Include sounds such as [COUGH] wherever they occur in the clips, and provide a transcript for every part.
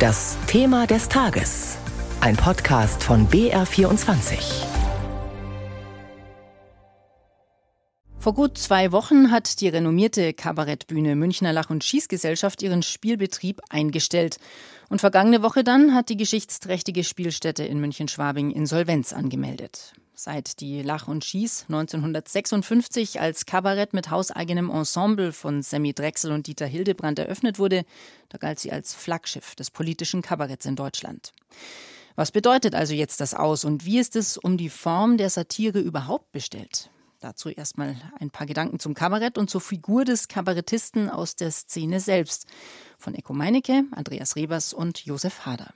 Das Thema des Tages. Ein Podcast von BR24. Vor gut zwei Wochen hat die renommierte Kabarettbühne Münchner Lach- und Schießgesellschaft ihren Spielbetrieb eingestellt. Und vergangene Woche dann hat die geschichtsträchtige Spielstätte in München-Schwabing Insolvenz angemeldet. Seit die Lach und Schieß 1956 als Kabarett mit hauseigenem Ensemble von Sammy Drechsel und Dieter Hildebrand eröffnet wurde, da galt sie als Flaggschiff des politischen Kabaretts in Deutschland. Was bedeutet also jetzt das aus und wie ist es um die Form der Satire überhaupt bestellt? Dazu erstmal ein paar Gedanken zum Kabarett und zur Figur des Kabarettisten aus der Szene selbst. Von Eko Meinecke, Andreas Rebers und Josef Hader.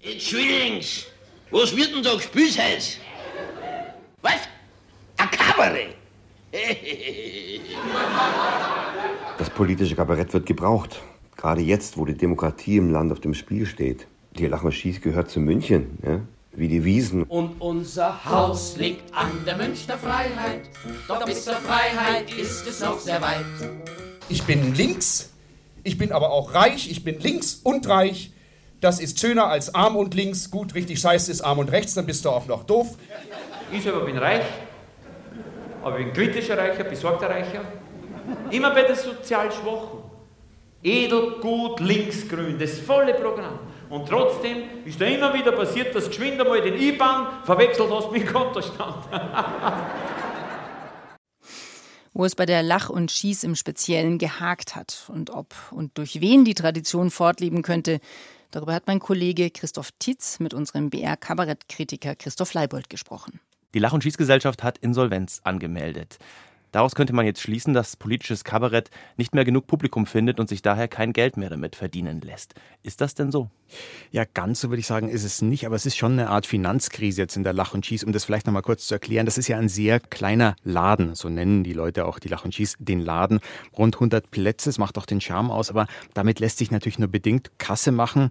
Entschuldigung, was wird denn da gespielt heute? Was? Ein Kabarett? Das politische Kabarett wird gebraucht. Gerade jetzt, wo die Demokratie im Land auf dem Spiel steht. Die Lach und Schieß gehört zu München, ja? wie die Wiesen. Und unser Haus liegt an der Münchner Freiheit. Doch bis zur Freiheit ist es noch sehr weit. Ich bin links, ich bin aber auch reich, ich bin links und reich. Das ist schöner als arm und links. Gut, richtig scheiße ist arm und rechts, dann bist du auch noch doof. Ich selber bin reich, aber ich bin kritischer Reicher, besorgter Reicher. Immer bei den sozial Schwachen. Edel, gut, links, grün, das volle Programm. Und trotzdem ist da immer wieder passiert, dass geschwind einmal den IBAN verwechselt hast mit dem Kontostand. Wo es bei der Lach und Schieß im Speziellen gehakt hat und ob und durch wen die Tradition fortleben könnte, darüber hat mein Kollege Christoph Titz mit unserem BR-Kabarettkritiker Christoph Leibold gesprochen. Die Lach- und Schießgesellschaft hat Insolvenz angemeldet. Daraus könnte man jetzt schließen, dass politisches Kabarett nicht mehr genug Publikum findet und sich daher kein Geld mehr damit verdienen lässt. Ist das denn so? Ja, ganz so würde ich sagen, ist es nicht, aber es ist schon eine Art Finanzkrise jetzt in der Lach und Schieß, um das vielleicht nochmal kurz zu erklären. Das ist ja ein sehr kleiner Laden, so nennen die Leute auch die Lach und Schieß den Laden. Rund 100 Plätze, das macht auch den Charme aus, aber damit lässt sich natürlich nur bedingt Kasse machen.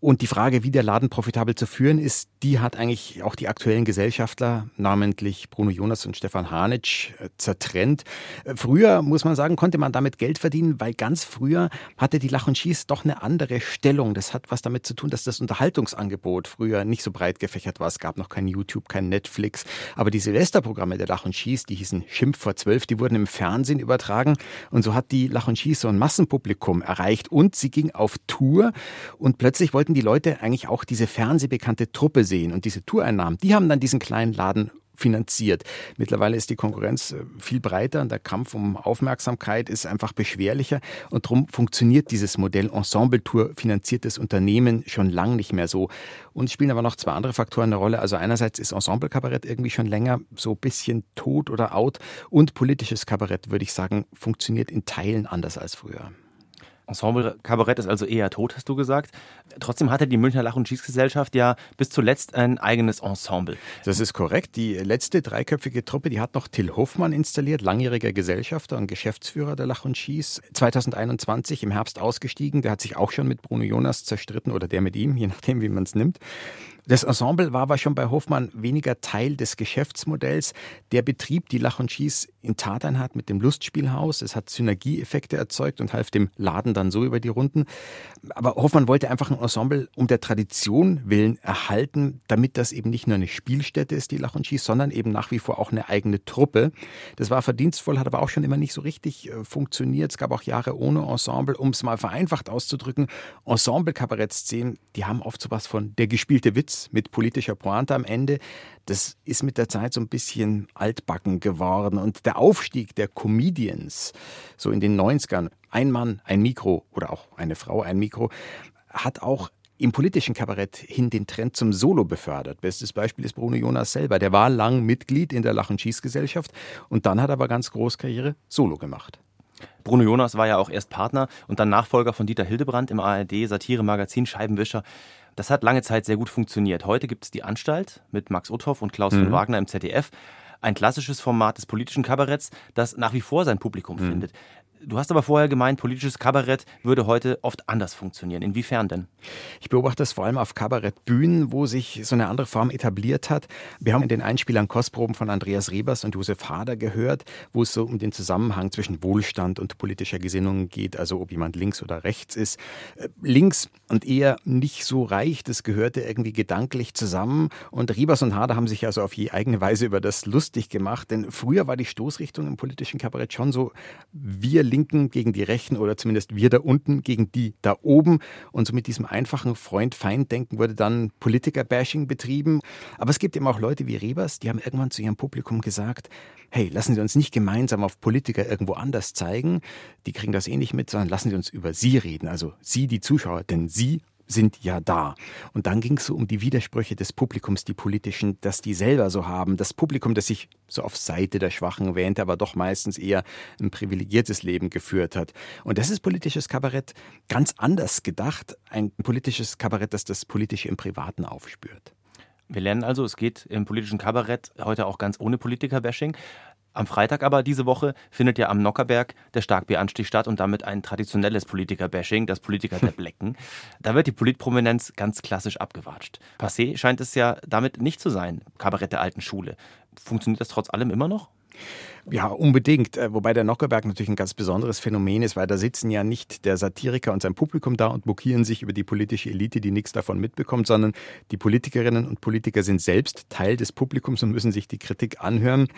Und die Frage, wie der Laden profitabel zu führen ist, die hat eigentlich auch die aktuellen Gesellschaftler, namentlich Bruno Jonas und Stefan Hanitsch, äh, zertrennt. Äh, früher, muss man sagen, konnte man damit Geld verdienen, weil ganz früher hatte die Lach und Schieß doch eine andere Stellung. Das hat was damit zu tun, dass das Unterhaltungsangebot früher nicht so breit gefächert war. Es gab noch kein YouTube, kein Netflix. Aber die Silvesterprogramme der Lach und Schieß, die hießen Schimpf vor zwölf, die wurden im Fernsehen übertragen. Und so hat die Lach und Schieß so ein Massenpublikum erreicht. Und sie ging auf Tour und plötzlich wollten wollten die Leute eigentlich auch diese fernsehbekannte Truppe sehen und diese Toureinnahmen, die haben dann diesen kleinen Laden finanziert. Mittlerweile ist die Konkurrenz äh, viel breiter und der Kampf um Aufmerksamkeit ist einfach beschwerlicher und darum funktioniert dieses Modell Ensemble-Tour finanziertes Unternehmen schon lang nicht mehr so. Und spielen aber noch zwei andere Faktoren eine Rolle. Also einerseits ist Ensemble-Kabarett irgendwie schon länger so ein bisschen tot oder out und politisches Kabarett, würde ich sagen, funktioniert in Teilen anders als früher. Ensemble-Kabarett ist also eher tot, hast du gesagt. Trotzdem hatte die Münchner Lach- und Schießgesellschaft ja bis zuletzt ein eigenes Ensemble. Das ist korrekt. Die letzte dreiköpfige Truppe, die hat noch Till Hoffmann installiert, langjähriger Gesellschafter und Geschäftsführer der Lach und Schieß. 2021 im Herbst ausgestiegen. Der hat sich auch schon mit Bruno Jonas zerstritten oder der mit ihm, je nachdem, wie man es nimmt. Das Ensemble war aber schon bei Hofmann weniger Teil des Geschäftsmodells. Der Betrieb, die Lach und Schieß in Tateinhardt mit dem Lustspielhaus. Es hat Synergieeffekte erzeugt und half dem Laden dann so über die Runden. Aber Hoffmann wollte einfach ein Ensemble um der Tradition willen erhalten, damit das eben nicht nur eine Spielstätte ist, die Lach und Schieß, sondern eben nach wie vor auch eine eigene Truppe. Das war verdienstvoll, hat aber auch schon immer nicht so richtig äh, funktioniert. Es gab auch Jahre ohne Ensemble. Um es mal vereinfacht auszudrücken, Ensemble-Kabarettszenen, die haben oft so was von der gespielte Witz mit politischer Pointe am Ende, das ist mit der Zeit so ein bisschen altbacken geworden. Und der Aufstieg der Comedians, so in den 90ern, ein Mann, ein Mikro oder auch eine Frau, ein Mikro, hat auch im politischen Kabarett hin den Trend zum Solo befördert. Bestes Beispiel ist Bruno Jonas selber. Der war lang Mitglied in der Lach- und Schießgesellschaft und dann hat er aber ganz groß Karriere Solo gemacht. Bruno Jonas war ja auch erst Partner und dann Nachfolger von Dieter Hildebrand im ARD-Satiremagazin Scheibenwischer. Das hat lange Zeit sehr gut funktioniert. Heute gibt es die Anstalt mit Max Uthoff und Klaus mhm. von Wagner im ZDF. Ein klassisches Format des politischen Kabaretts, das nach wie vor sein Publikum mhm. findet. Du hast aber vorher gemeint, politisches Kabarett würde heute oft anders funktionieren. Inwiefern denn? Ich beobachte das vor allem auf Kabarettbühnen, wo sich so eine andere Form etabliert hat. Wir haben in den Einspielern Kostproben von Andreas Rebers und Josef Hader gehört, wo es so um den Zusammenhang zwischen Wohlstand und politischer Gesinnung geht, also ob jemand links oder rechts ist. Äh, links und eher nicht so reich, das gehörte irgendwie gedanklich zusammen. Und Rebers und Hader haben sich also auf je eigene Weise über das lustig gemacht, denn früher war die Stoßrichtung im politischen Kabarett schon so, wir Linken gegen die Rechten oder zumindest wir da unten gegen die da oben. Und so mit diesem einfachen Freund-Feind-Denken wurde dann Politiker-Bashing betrieben. Aber es gibt eben auch Leute wie Rebers, die haben irgendwann zu ihrem Publikum gesagt, hey, lassen Sie uns nicht gemeinsam auf Politiker irgendwo anders zeigen. Die kriegen das eh nicht mit, sondern lassen Sie uns über Sie reden. Also Sie, die Zuschauer, denn Sie sind ja da. Und dann ging es so um die Widersprüche des Publikums, die politischen, dass die selber so haben. Das Publikum, das sich so auf Seite der Schwachen wähnte, aber doch meistens eher ein privilegiertes Leben geführt hat. Und das ist politisches Kabarett ganz anders gedacht. Ein politisches Kabarett, das das Politische im Privaten aufspürt. Wir lernen also, es geht im politischen Kabarett heute auch ganz ohne Politiker-Bashing. Am Freitag aber diese Woche findet ja am Nockerberg der Starkbieranstich statt und damit ein traditionelles Politiker-Bashing, das Politiker [LAUGHS] der Blecken. Da wird die Politprominenz ganz klassisch abgewatscht. Passé scheint es ja damit nicht zu sein, Kabarett der alten Schule. Funktioniert das trotz allem immer noch? Ja, unbedingt. Äh, wobei der Nockerberg natürlich ein ganz besonderes Phänomen ist, weil da sitzen ja nicht der Satiriker und sein Publikum da und mokieren sich über die politische Elite, die nichts davon mitbekommt, sondern die Politikerinnen und Politiker sind selbst Teil des Publikums und müssen sich die Kritik anhören.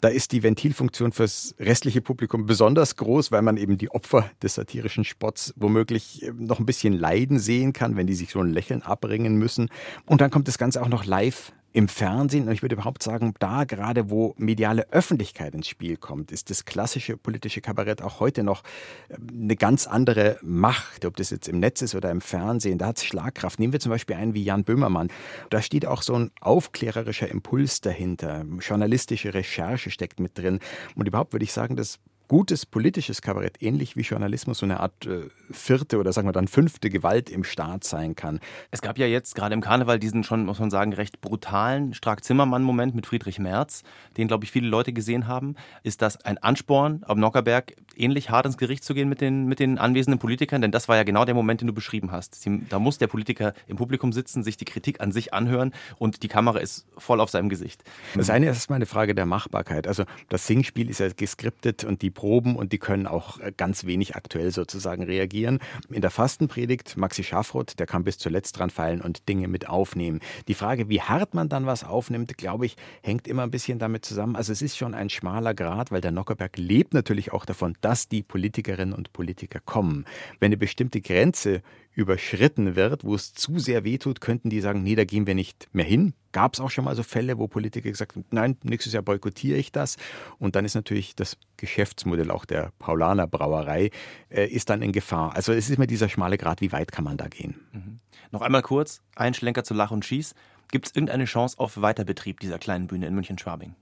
Da ist die Ventilfunktion fürs restliche Publikum besonders groß, weil man eben die Opfer des satirischen Spots womöglich äh, noch ein bisschen leiden sehen kann, wenn die sich so ein Lächeln abbringen müssen. Und dann kommt das Ganze auch noch live im Fernsehen, und ich würde überhaupt sagen, da gerade wo mediale Öffentlichkeit ins Spiel kommt, ist das klassische politische Kabarett auch heute noch ähm, eine ganz andere Macht, ob das jetzt im Netz ist oder im Fernsehen, da hat es Schlagkraft. Nehmen wir zum Beispiel einen wie Jan Böhmermann. Da steht auch so ein aufklärerischer Impuls dahinter, journalistische Recherche steckt mit drin. Und überhaupt würde ich sagen, dass gutes politisches Kabarett, ähnlich wie Journalismus, so eine Art äh, vierte oder sagen wir dann fünfte Gewalt im Staat sein kann. Es gab ja jetzt gerade im Karneval diesen schon, muss man sagen, recht brutalen Strack-Zimmermann-Moment mit Friedrich Merz, den, glaube ich, viele Leute gesehen haben. Ist das ein Ansporn, am Nockerberg ähnlich hart ins Gericht zu gehen mit den, mit den anwesenden Politikern? Denn das war ja genau der Moment, den du beschrieben hast. Sie, da muss der Politiker im Publikum sitzen, sich die Kritik an sich anhören und die Kamera ist voll auf seinem Gesicht. Das eine ist mal eine Frage der Machbarkeit. Also das Singspiel ist ja geskriptet und die Proben und die können auch äh, ganz wenig aktuell sozusagen reagieren. In der Fastenpredigt Maxi Schafroth, der kann bis zuletzt dran fallen und Dinge mit aufnehmen. Die Frage, wie hart man dann was aufnimmt, glaube ich, hängt immer ein bisschen damit zusammen. Also es ist schon ein schmaler Grad, weil der Nockerberg lebt natürlich auch davon, dass die Politikerinnen und Politiker kommen. Wenn eine bestimmte Grenze überschritten wird, wo es zu sehr wehtut, könnten die sagen, nee, da gehen wir nicht mehr hin. Gab es auch schon mal so Fälle, wo Politiker gesagt haben, nein, nächstes Jahr boykottiere ich das. Und dann ist natürlich das Geschäftsmodell auch der Paulaner Brauerei äh, ist dann in Gefahr. Also es ist immer dieser schmale Grad, wie weit kann man da gehen. Mhm. Noch einmal kurz, ein Schlenker zu Lach und Schieß. Gibt es irgendeine Chance auf Weiterbetrieb dieser kleinen Bühne in München-Schwabing?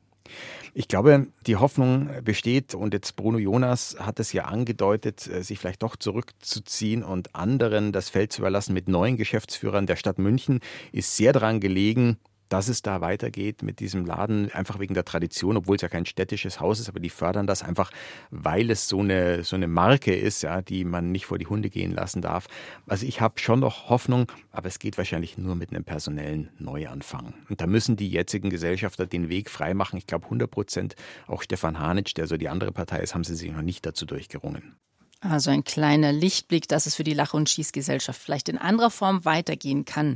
Ich glaube, die Hoffnung besteht und jetzt Bruno Jonas hat es ja angedeutet, äh, sich vielleicht doch zurückzuziehen und anderen das Feld zu überlassen mit neuen Geschäftsführern der Stadt München ist sehr daran gelegen, dass es da weitergeht mit diesem Laden, einfach wegen der Tradition, obwohl es ja kein städtisches Haus ist, aber die fördern das einfach, weil es so eine, so eine Marke ist, ja, die man nicht vor die Hunde gehen lassen darf. Also ich habe schon noch Hoffnung, aber es geht wahrscheinlich nur mit einem personellen Neuanfang. Und da müssen die jetzigen Gesellschafter den Weg freimachen. Ich glaube 100 Prozent, auch Stefan Hanitsch, der so die andere Partei ist, haben sie sich noch nicht dazu durchgerungen. Also ein kleiner Lichtblick, dass es für die Lach- und Schießgesellschaft vielleicht in anderer Form weitergehen kann.